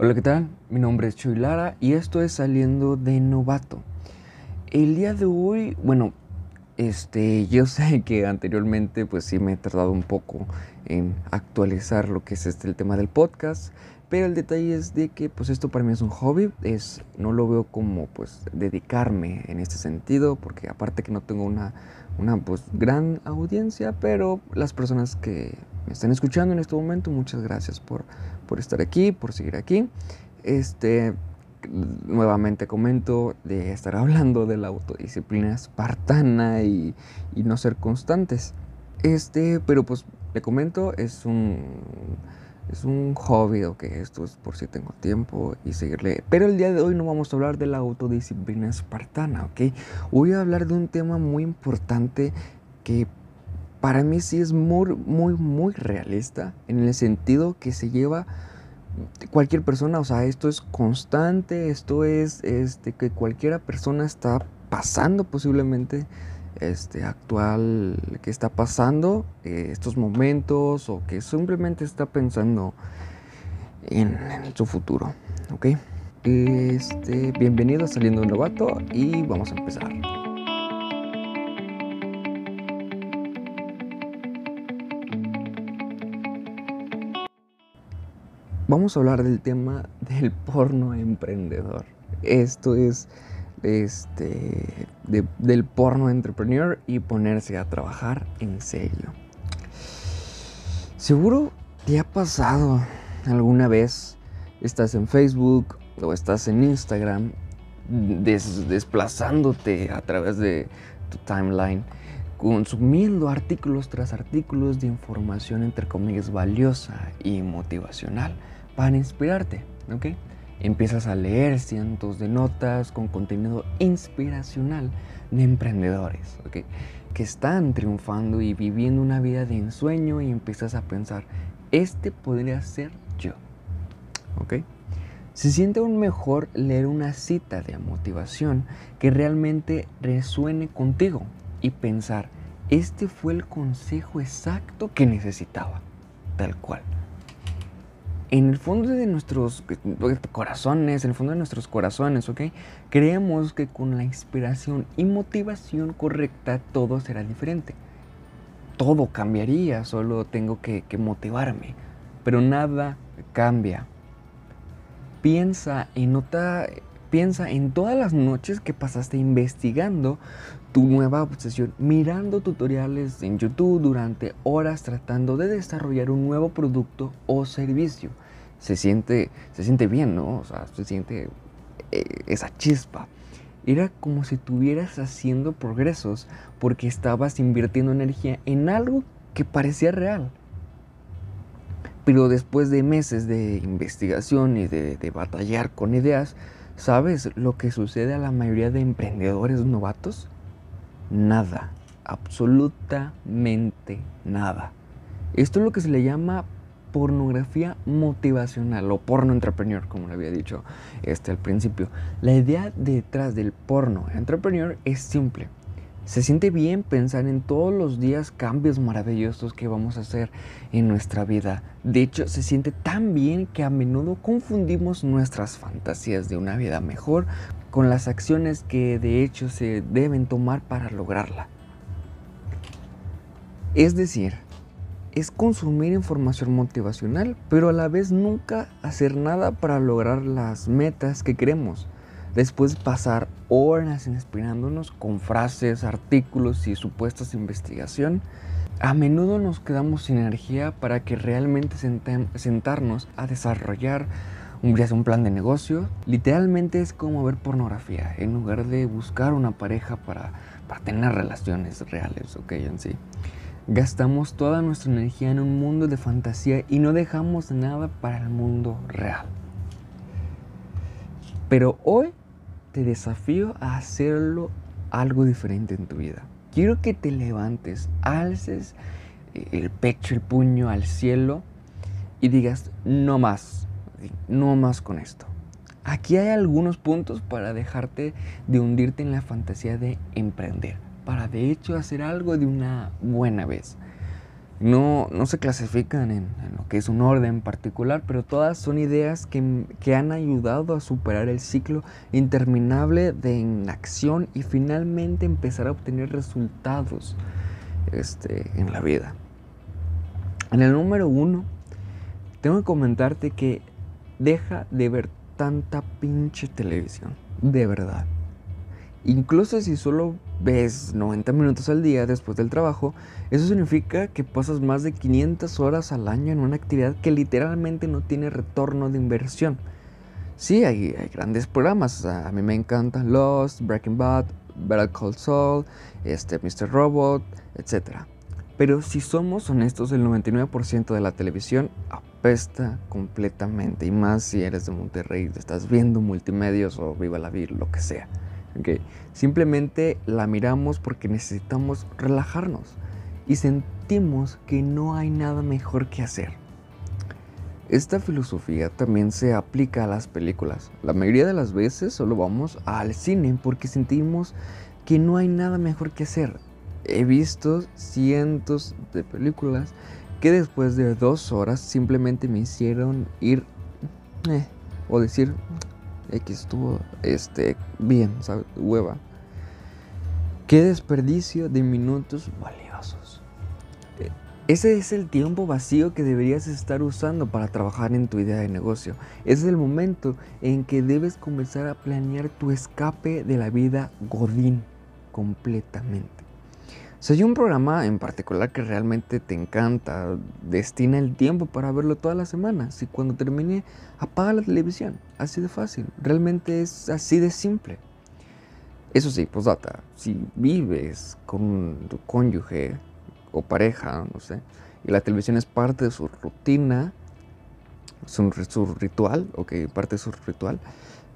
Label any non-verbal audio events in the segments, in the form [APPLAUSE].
Hola, ¿qué tal? Mi nombre es Chuy Lara y esto es Saliendo de Novato. El día de hoy, bueno, este, yo [LAUGHS] sé que anteriormente pues sí me he tardado un poco en actualizar lo que es este el tema del podcast, pero el detalle es de que pues esto para mí es un hobby, es no lo veo como pues dedicarme en este sentido, porque aparte que no tengo una una pues gran audiencia, pero las personas que me están escuchando en este momento, muchas gracias por, por estar aquí, por seguir aquí. Este, nuevamente comento de estar hablando de la autodisciplina espartana y, y no ser constantes. Este, pero pues le comento, es un es un hobby, ok, esto es por si tengo tiempo y seguirle. Pero el día de hoy no vamos a hablar de la autodisciplina espartana, ok. Voy a hablar de un tema muy importante que para mí sí es muy, muy, muy realista en el sentido que se lleva cualquier persona, o sea, esto es constante, esto es este, que cualquiera persona está pasando posiblemente este, actual que está pasando, eh, estos momentos o que simplemente está pensando en, su futuro. Este, bienvenido a Saliendo un Novato y vamos a empezar. Vamos a hablar del tema del porno emprendedor. Esto es este, del porno entrepreneur y ponerse a trabajar en serio. Seguro te ha pasado alguna vez, estás en Facebook o estás en Instagram desplazándote a través de tu timeline, consumiendo artículos tras artículos de información entre comillas valiosa y motivacional para inspirarte, ¿ok? Empiezas a leer cientos de notas con contenido inspiracional de emprendedores que están triunfando y viviendo una vida de ensueño y empiezas a pensar, este podría ser yo. ¿Ok? Se siente aún mejor leer una cita de motivación que realmente resuene contigo y pensar, este fue el consejo exacto que necesitaba, tal cual en el fondo de nuestros corazones, en el fondo de nuestros corazones, ¿ok? Creemos que con la inspiración y motivación correcta todo será diferente. Todo cambiaría, solo tengo que, motivarme. Pero nada cambia. Piensa y nota, piensa en todas las noches que pasaste investigando tu nueva obsesión, mirando tutoriales en YouTube durante horas tratando de desarrollar un nuevo producto o servicio. Se siente, se siente bien, ¿no? O sea, se siente eh, esa chispa. Era como si estuvieras haciendo progresos porque estabas invirtiendo energía en algo que parecía real. Pero después de meses de investigación y de, de batallar con ideas, ¿sabes lo que sucede a la mayoría de emprendedores novatos? nada, absolutamente nada. Esto es lo que se le llama pornografía motivacional o porno entrepreneur, como le había dicho este al principio. La idea detrás del porno entrepreneur es simple. Se siente bien pensar en todos los días cambios maravillosos que vamos a hacer en nuestra vida. De hecho, se siente tan bien que a menudo confundimos nuestras fantasías de una vida mejor con las acciones que de hecho se deben tomar para lograrla. Es decir, es consumir información motivacional, pero a la vez nunca hacer nada para lograr las metas que queremos. Después pasar horas inspirándonos con frases, artículos y supuestas investigación, a menudo nos quedamos sin energía para que realmente sentarnos a desarrollar un, un plan de negocio. Literalmente es como ver pornografía, en lugar de buscar una pareja para, para tener relaciones reales, ok, en sí. Gastamos toda nuestra energía en un mundo de fantasía y no dejamos nada para el mundo real. Pero hoy te desafío a hacerlo algo diferente en tu vida. Quiero que te levantes, alces el pecho, el puño al cielo y digas, no más, no más con esto. Aquí hay algunos puntos para dejarte de hundirte en la fantasía de emprender, para de hecho hacer algo de una buena vez. No, no se clasifican en, lo que es un orden particular, pero todas son ideas que, que, han ayudado a superar el ciclo interminable de inacción y finalmente empezar a obtener resultados este, en la vida. En el número uno, tengo que comentarte que deja de ver tanta pinche televisión, de verdad. Incluso si solo ves 90 minutos al día después del trabajo, eso significa que pasas más de 500 horas al año en una actividad que literalmente no tiene retorno de inversión. Sí, hay, grandes programas, a mí me encantan Lost, Breaking Bad, Better Call Saul, este, Mr. Robot, etc. Pero si somos honestos, el 99% de la televisión apesta completamente, y más si eres de Monterrey, estás viendo multimedios o Viva la Vida, lo que sea. Simplemente la miramos porque necesitamos relajarnos y sentimos que no hay nada mejor que hacer. Esta filosofía también se aplica a las películas. La mayoría de las veces solo vamos al cine porque sentimos que no hay nada mejor que hacer. He visto cientos de películas que después de dos horas simplemente me hicieron ir eh, o decir X estuvo este, bien. Hueva. Qué desperdicio de minutos valiosos. E, ese es el tiempo vacío que deberías estar usando para trabajar en tu idea de negocio. Es el momento en que debes comenzar a planear tu escape de la vida godín completamente. Si hay un programa en particular que realmente te encanta, destina el tiempo para verlo toda la semana. Si cuando termine, apaga la televisión. Así de fácil. Realmente es así de simple. Eso sí, posdata, si vives con tu cónyuge o pareja, no sé, y la televisión es parte de su rutina, su, su ritual, ok, parte de su ritual,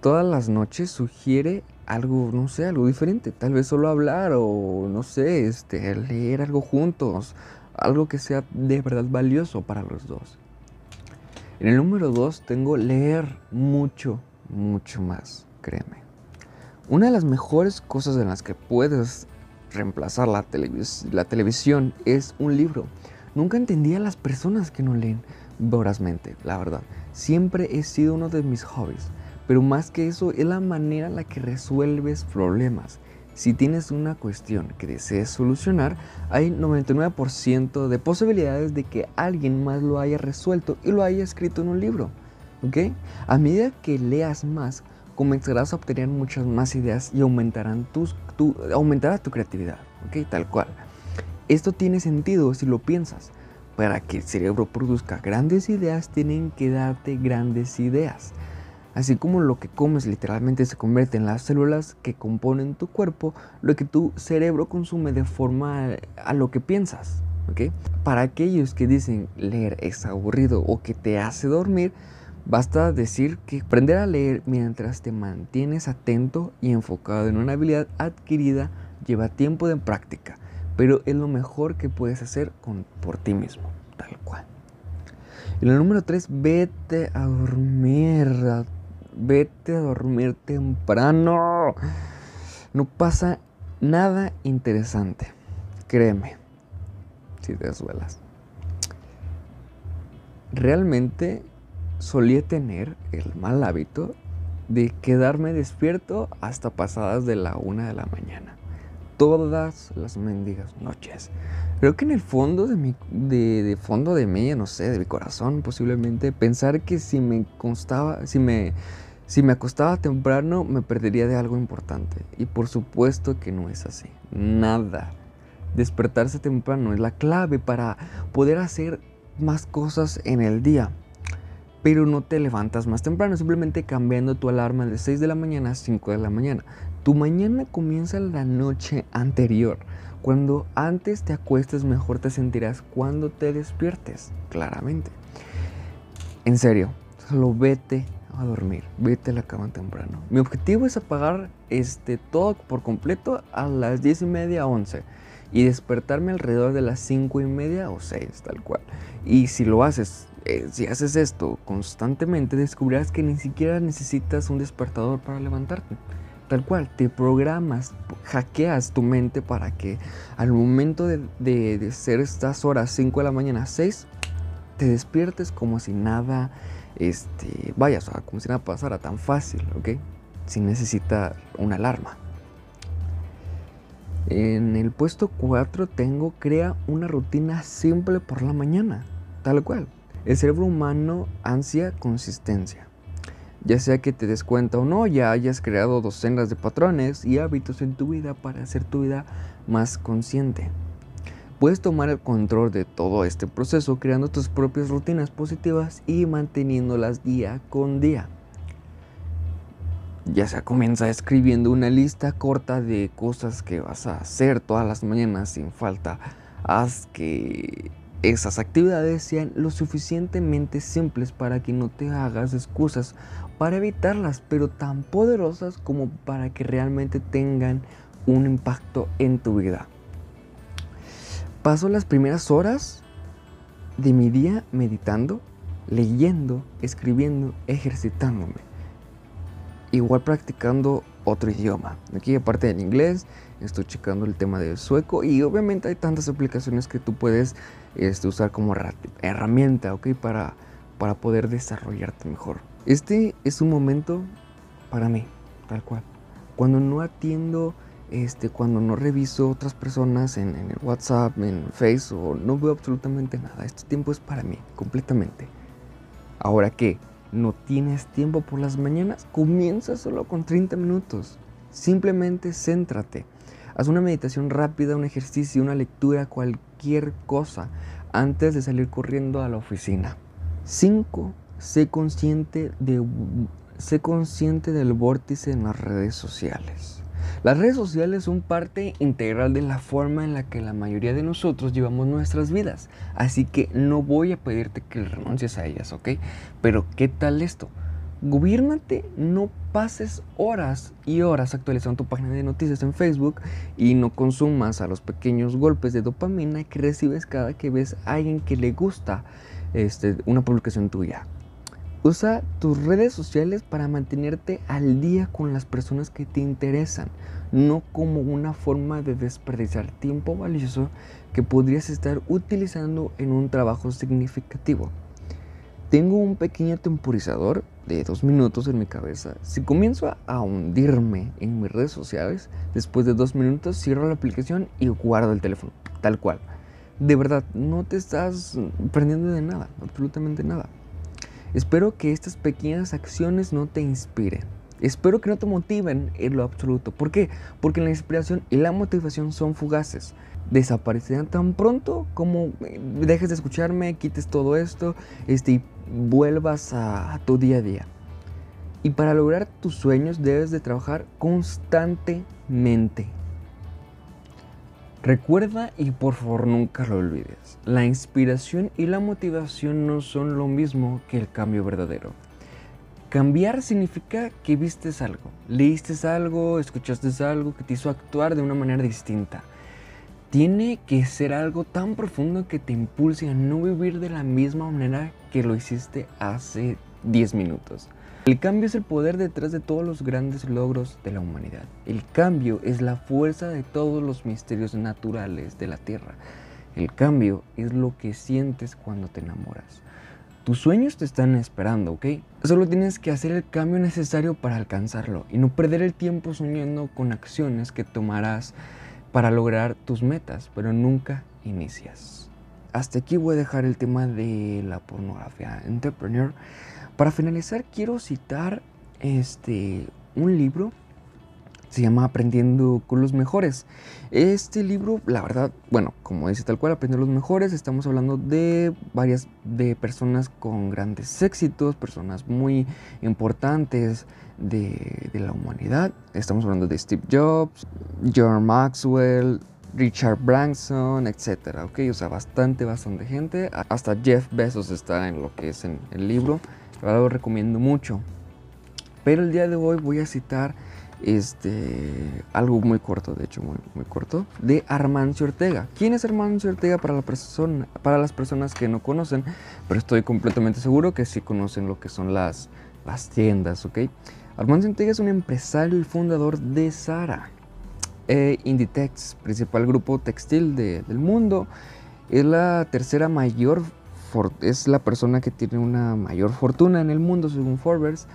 todas las noches sugiere algo, no sé, algo diferente. Tal vez solo hablar o, no sé, este, leer algo juntos. Algo que sea de verdad valioso para los dos. En el número dos tengo leer mucho, mucho más, créeme. Una de las mejores cosas en las que puedes reemplazar la, la televisión es un libro. Nunca entendía a las personas que no leen vorazmente, la verdad. Siempre he sido uno de mis hobbies. Pero más que eso, es la manera en la que resuelves problemas. Si tienes una cuestión que desees solucionar, hay 99% de posibilidades de que alguien más lo haya resuelto y lo haya escrito en un libro. ¿Ok? A medida que leas más, comenzarás a obtener muchas más ideas y aumentarán tu, aumentará tu creatividad. ¿Ok? Tal cual. Esto tiene sentido si lo piensas. Para que el cerebro produzca grandes ideas, tienen que darte grandes ideas. Así como lo que comes literalmente se convierte en las células que componen tu cuerpo, lo que tu cerebro consume de forma a lo que piensas. Para aquellos que dicen leer es aburrido o que te hace dormir, basta decir que aprender a leer mientras te mantienes atento y enfocado en una habilidad adquirida lleva tiempo de práctica, pero es lo mejor que puedes hacer por ti mismo, tal cual. Y el número 3, vete a dormir vete a dormir temprano. No pasa nada interesante. Créeme, si te suelas. Realmente solía tener el mal hábito de quedarme despierto hasta pasadas de la una de la mañana. Todas las mendigas noches. Creo que en el fondo de mi, de, fondo de mí, no sé, de mi corazón posiblemente, pensar que si me constaba, si me si me acostaba temprano me perdería de algo importante. Y por supuesto que no es así. Nada. Despertarse temprano es la clave para poder hacer más cosas en el día. Pero no te levantas más temprano, simplemente cambiando tu alarma de 6 de la mañana a 5 de la mañana. Tu mañana comienza la noche anterior. Cuando antes te acuestes mejor te sentirás cuando te despiertes, claramente. En serio, solo vete a dormir, vete a la cama temprano. Mi objetivo es apagar este, todo por completo a las 10 y media, 11 y despertarme alrededor de las 5 y media o 6, tal cual. Y si lo haces, eh, si haces esto constantemente, descubrirás que ni siquiera necesitas un despertador para levantarte. Tal cual, te programas, hackeas tu mente para que al momento de, de, ser estas horas 5 de la mañana, 6, te despiertes como si nada, este, vaya, como si nada pasara tan fácil, ¿ok? Sin necesitar una alarma. En el puesto 4 tengo crea una rutina simple por la mañana, tal cual. El cerebro humano ansia consistencia. Ya sea que te des cuenta o no, ya hayas creado docenas de patrones y hábitos en tu vida para hacer tu vida más consciente. Puedes tomar el control de todo este proceso creando tus propias rutinas positivas y manteniéndolas día con día. Ya sea comienza escribiendo una lista corta de cosas que vas a hacer todas las mañanas sin falta. Haz que esas actividades sean lo suficientemente simples para que no te hagas excusas para evitarlas, pero tan poderosas como para que realmente tengan un impacto en tu vida. Paso las primeras horas de mi día meditando, leyendo, escribiendo, ejercitándome. Igual practicando otro idioma. Aquí aparte del inglés, estoy checando el tema del sueco y obviamente hay tantas aplicaciones que tú puedes este, usar como herramienta, ¿ok? Para, para poder desarrollarte mejor. Este es un momento para mí, tal cual. Cuando no atiendo, este, cuando no reviso otras personas en, el WhatsApp, en Facebook, no veo absolutamente nada. Este tiempo es para mí, completamente. Ahora que no tienes tiempo por las mañanas, comienza solo con 30 minutos. Simplemente céntrate. Haz una meditación rápida, un ejercicio, una lectura, cualquier cosa antes de salir corriendo a la oficina. 5. Sé consciente, de, sé consciente del vórtice en las redes sociales. Las redes sociales son parte integral de la forma en la que la mayoría de nosotros llevamos nuestras vidas. Así que no voy a pedirte que renuncies a ellas, ¿ok? Pero ¿qué tal esto? Gobiernate, no pases horas y horas actualizando tu página de noticias en Facebook y no consumas a los pequeños golpes de dopamina que recibes cada que ves a alguien que le gusta este, una publicación tuya. Usa tus redes sociales para mantenerte al día con las personas que te interesan, no como una forma de desperdiciar tiempo valioso que podrías estar utilizando en un trabajo significativo. Tengo un pequeño temporizador de dos minutos en mi cabeza. Si comienzo a hundirme en mis redes sociales, después de dos minutos cierro la aplicación y guardo el teléfono, tal cual. De verdad, no te estás perdiendo de nada, absolutamente nada. Espero que estas pequeñas acciones no te inspiren. Espero que no te motiven en lo absoluto. ¿Por qué? Porque la inspiración y la motivación son fugaces desaparecerán tan pronto como eh, dejes de escucharme, quites todo esto este, y vuelvas a, tu día a día. Y para lograr tus sueños debes de trabajar constantemente. Recuerda y por favor nunca lo olvides, la inspiración y la motivación no son lo mismo que el cambio verdadero. Cambiar significa que vistes algo, leíste algo, escuchaste algo que te hizo actuar de una manera distinta tiene que ser algo tan profundo que te impulse a no vivir de la misma manera que lo hiciste hace 10 minutos. El cambio es el poder detrás de todos los grandes logros de la humanidad. El cambio es la fuerza de todos los misterios naturales de la Tierra. El cambio es lo que sientes cuando te enamoras. Tus sueños te están esperando, ¿ok? Solo tienes que hacer el cambio necesario para alcanzarlo y no perder el tiempo soñando con acciones que tomarás para lograr tus metas, pero nunca inicias. Hasta aquí voy a dejar el tema de la pornografía entrepreneur. Para finalizar quiero citar este un libro se llama Aprendiendo con los mejores. Este libro, la verdad, bueno, como dice tal cual, Aprendiendo los mejores, estamos hablando de varias de personas con grandes éxitos, personas muy importantes de, de la humanidad. Estamos hablando de Steve Jobs, John Maxwell, Richard Branson, etcétera, ok, o sea, bastante, bastante gente. Hasta Jeff Bezos está en lo que es en el libro. Lo recomiendo mucho. Pero el día de hoy voy a citar este, algo muy corto, de hecho muy, muy corto, de Armancio Ortega. ¿Quién es Armancio Ortega para, la persona, para las personas que no conocen? Pero estoy completamente seguro que sí conocen lo que son las, las tiendas, ¿ok? Armando Ortega es un empresario y fundador de Zara, eh, Inditex, principal grupo textil del mundo. Es la tercera mayor, es la persona que tiene una mayor fortuna en el mundo según Forbes,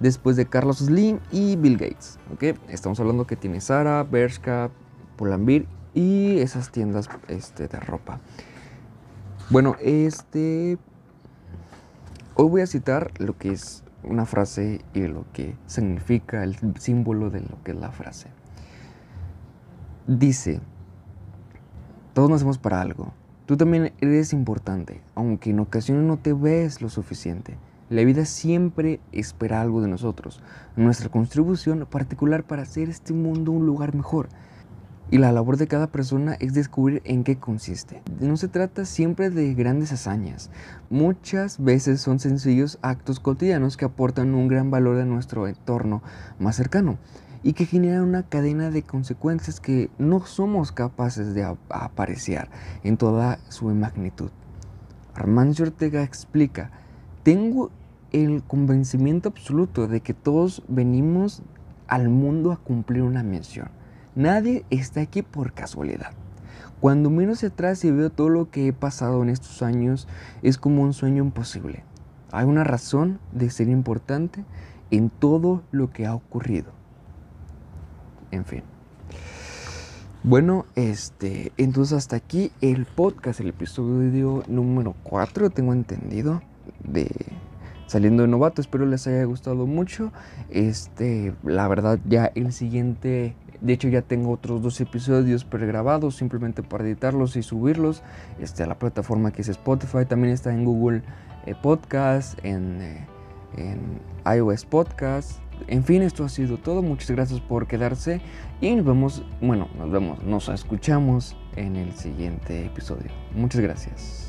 después de Carlos Slim y Bill Gates. ¿okay? Estamos hablando que tiene Zara, Bershka, Pull&Bear y esas tiendas este, de ropa. Bueno, este. Hoy voy a citar lo que es una frase y lo que significa el símbolo de lo que es la frase. Dice: Todos nacemos para algo. Tú también eres importante, aunque en ocasiones no te ves lo suficiente. La vida siempre espera algo de nosotros, nuestra contribución particular para hacer este mundo un lugar mejor. Y la labor de cada persona es descubrir en qué consiste. No se trata siempre de grandes hazañas. Muchas veces son sencillos actos cotidianos que aportan un gran valor a nuestro entorno más cercano y que generan una cadena de consecuencias que no somos capaces de apreciar en toda su magnitud. Armando Ortega explica, tengo el convencimiento absoluto de que todos venimos al mundo a cumplir una misión Nadie está aquí por casualidad. Cuando miro hacia atrás y veo todo lo que he pasado en estos años, es como un sueño imposible. Hay una razón de ser importante en todo lo que ha ocurrido. En fin. Bueno, este, entonces hasta aquí el podcast, el episodio número 4, tengo entendido, de saliendo de novato. Espero les haya gustado mucho. Este, la verdad, ya el siguiente de hecho ya tengo otros dos episodios pregrabados simplemente para editarlos y subirlos este, a la plataforma que es Spotify. También está en Google eh, Podcast, en, eh, en iOS Podcast. En fin, esto ha sido todo. Muchas gracias por quedarse y nos vemos, bueno, nos vemos, nos escuchamos en el siguiente episodio. Muchas gracias.